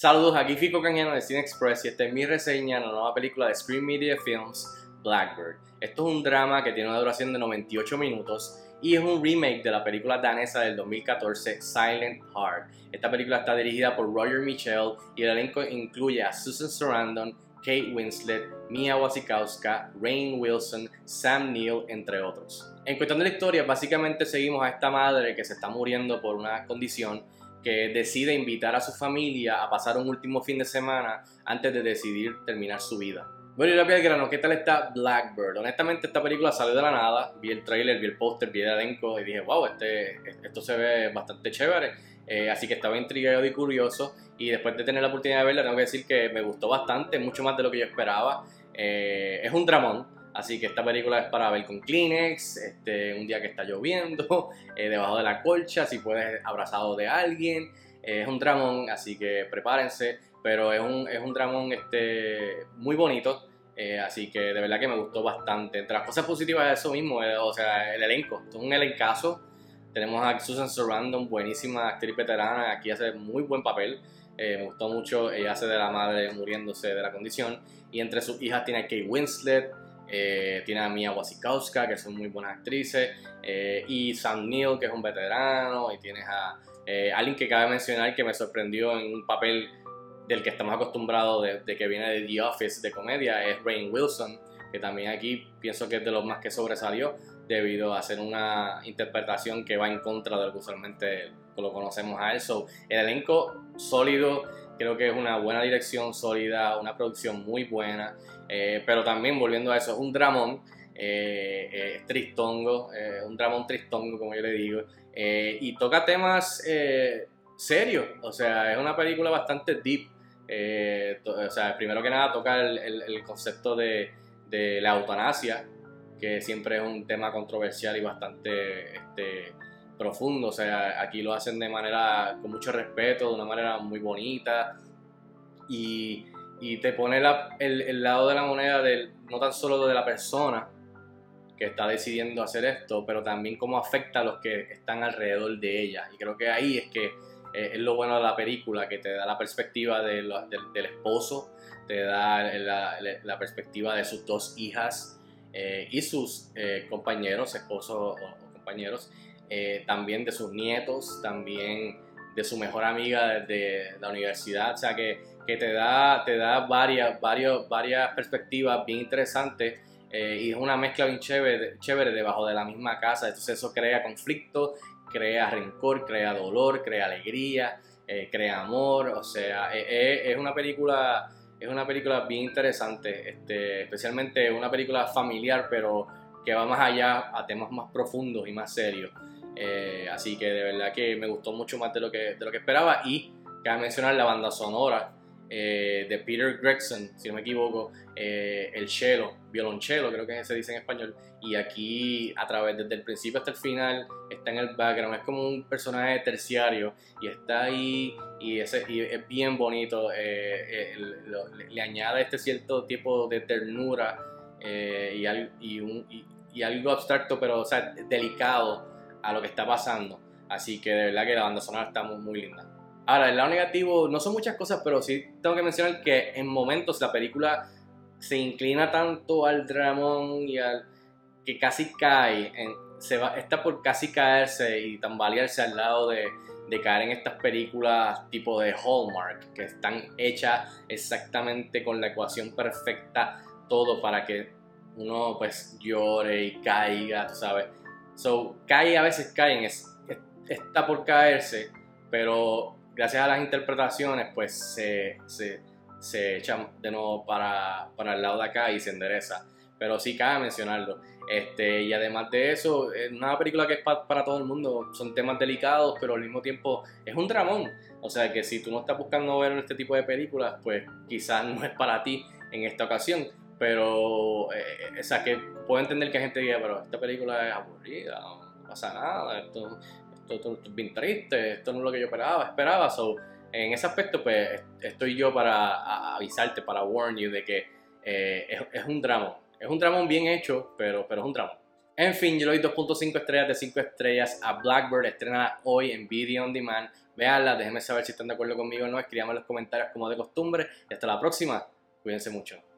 Saludos, aquí Fico Cañano de Cine Express y esta es mi reseña de la nueva película de Screen Media Films, Blackbird. Esto es un drama que tiene una duración de 98 minutos y es un remake de la película danesa del 2014 Silent Heart. Esta película está dirigida por Roger Michel y el elenco incluye a Susan Sarandon, Kate Winslet, Mia Wasikowska, Rain Wilson, Sam Neill, entre otros. En cuestión de la historia, básicamente seguimos a esta madre que se está muriendo por una condición que decide invitar a su familia a pasar un último fin de semana antes de decidir terminar su vida. Bueno, y la piel grano, ¿qué tal está Blackbird? Honestamente, esta película salió de la nada. Vi el trailer, vi el póster, vi el elenco y dije, wow, este, esto se ve bastante chévere. Eh, así que estaba intrigado y curioso. Y después de tener la oportunidad de verla, tengo que decir que me gustó bastante, mucho más de lo que yo esperaba. Eh, es un dramón Así que esta película es para ver con Kleenex, este, un día que está lloviendo, eh, debajo de la colcha, si puedes abrazado de alguien. Eh, es un dramón, así que prepárense, pero es un, es un dramón este, muy bonito. Eh, así que de verdad que me gustó bastante. Entre las cosas positivas es eso mismo, o sea, el elenco. es un elencazo. Tenemos a Susan Sarandon, buenísima actriz veterana, aquí hace muy buen papel. me gustó mucho, ella hace de la madre muriéndose de la condición. Y entre sus hijas tiene a Kate Winslet, eh, tiene a Mia Wasikowska, que son muy buenas actrices, eh, y Sam Neill, que es un veterano, y tienes a eh, alguien que cabe mencionar que me sorprendió en un papel del que estamos acostumbrados de, que viene de The Office de comedia, es Rain Wilson, que también aquí pienso que es de los más que sobresalió debido a hacer una interpretación que va en contra de lo que usualmente lo conocemos a él. el elenco sólido, creo que es una buena dirección sólida, una producción muy buena. Eh, pero también volviendo a eso, es un dramón eh, eh tristongo, eh, un dramón tristongo como yo le digo, y toca temas serios, o sea, es una película bastante deep. o sea, primero que nada toca el, concepto de, de, la eutanasia, que siempre es un tema controversial y bastante este, profundo, o sea, aquí lo hacen de manera, con mucho respeto, de una manera muy bonita, y te pone el, lado de la moneda del, no tan solo de la persona que está decidiendo hacer esto, pero también cómo afecta a los que están alrededor de ella. Y creo que ahí es que eh, es lo bueno de la película, que te da la perspectiva del esposo, te da la, perspectiva de sus dos hijas eh, y sus eh, compañeros, esposos o, compañeros, también de sus nietos, también de su mejor amiga de la universidad. O sea que que te da, te da varias, varios, varias perspectivas bien interesantes eh, y es una mezcla bien chévere, chévere debajo de la misma casa. Entonces eso crea conflicto, crea rencor, crea dolor, crea alegría, eh, crea amor. O sea, eh, es una película es una película bien interesante, este, especialmente una película familiar, pero que va más allá a temas más profundos y más serios. Así que de verdad que me gustó mucho más de lo que, de lo que esperaba y cabe mencionar la banda sonora eh, de Peter Gregson, si no me equivoco, eh, el cello, violonchelo, creo que se dice en español. Y aquí, a través desde el principio hasta el final, está en el background. Es como un personaje terciario y está ahí y, es bien bonito. Eh, le, añade este cierto tipo de ternura y, y, algo abstracto, pero o sea, delicado a lo que está pasando. Así que de verdad que la banda sonora está muy, linda. Ahora, el lado negativo no son muchas cosas, pero sí tengo que mencionar que en momentos la película se inclina tanto al dramón y al que casi cae, se va, está por casi caerse y tambalearse al lado de, de caer en estas películas tipo de Hallmark, que están hechas exactamente con la ecuación perfecta, todo para que uno pues llore y caiga, tú sabes. So, cae a veces caen, es, está por caerse, pero gracias a las interpretaciones, pues se, se, se echan de nuevo para, para, el lado de acá y se endereza. Pero sí cabe mencionarlo. Este, y además de eso, es una película que es para todo el mundo. Son temas delicados, pero al mismo tiempo es un dramón. O sea que si tú no estás buscando ver este tipo de películas, pues quizás no es para ti en esta ocasión. Pero, eh, o sea, que puedo entender que hay gente diga, pero esta película es aburrida, no pasa nada, esto esto, es bien triste, esto no es lo que yo esperaba, esperaba. So, en ese aspecto, pues estoy yo para avisarte, para warn you de que eh, es, un drama. Es un drama bien hecho, pero, pero es un drama. En fin, yo le doy 2.5 estrellas de 5 estrellas a Blackbird, estrenada hoy en Video On Demand. Veanla, déjenme saber si están de acuerdo conmigo o no, escriban en los comentarios como de costumbre y hasta la próxima. Cuídense mucho.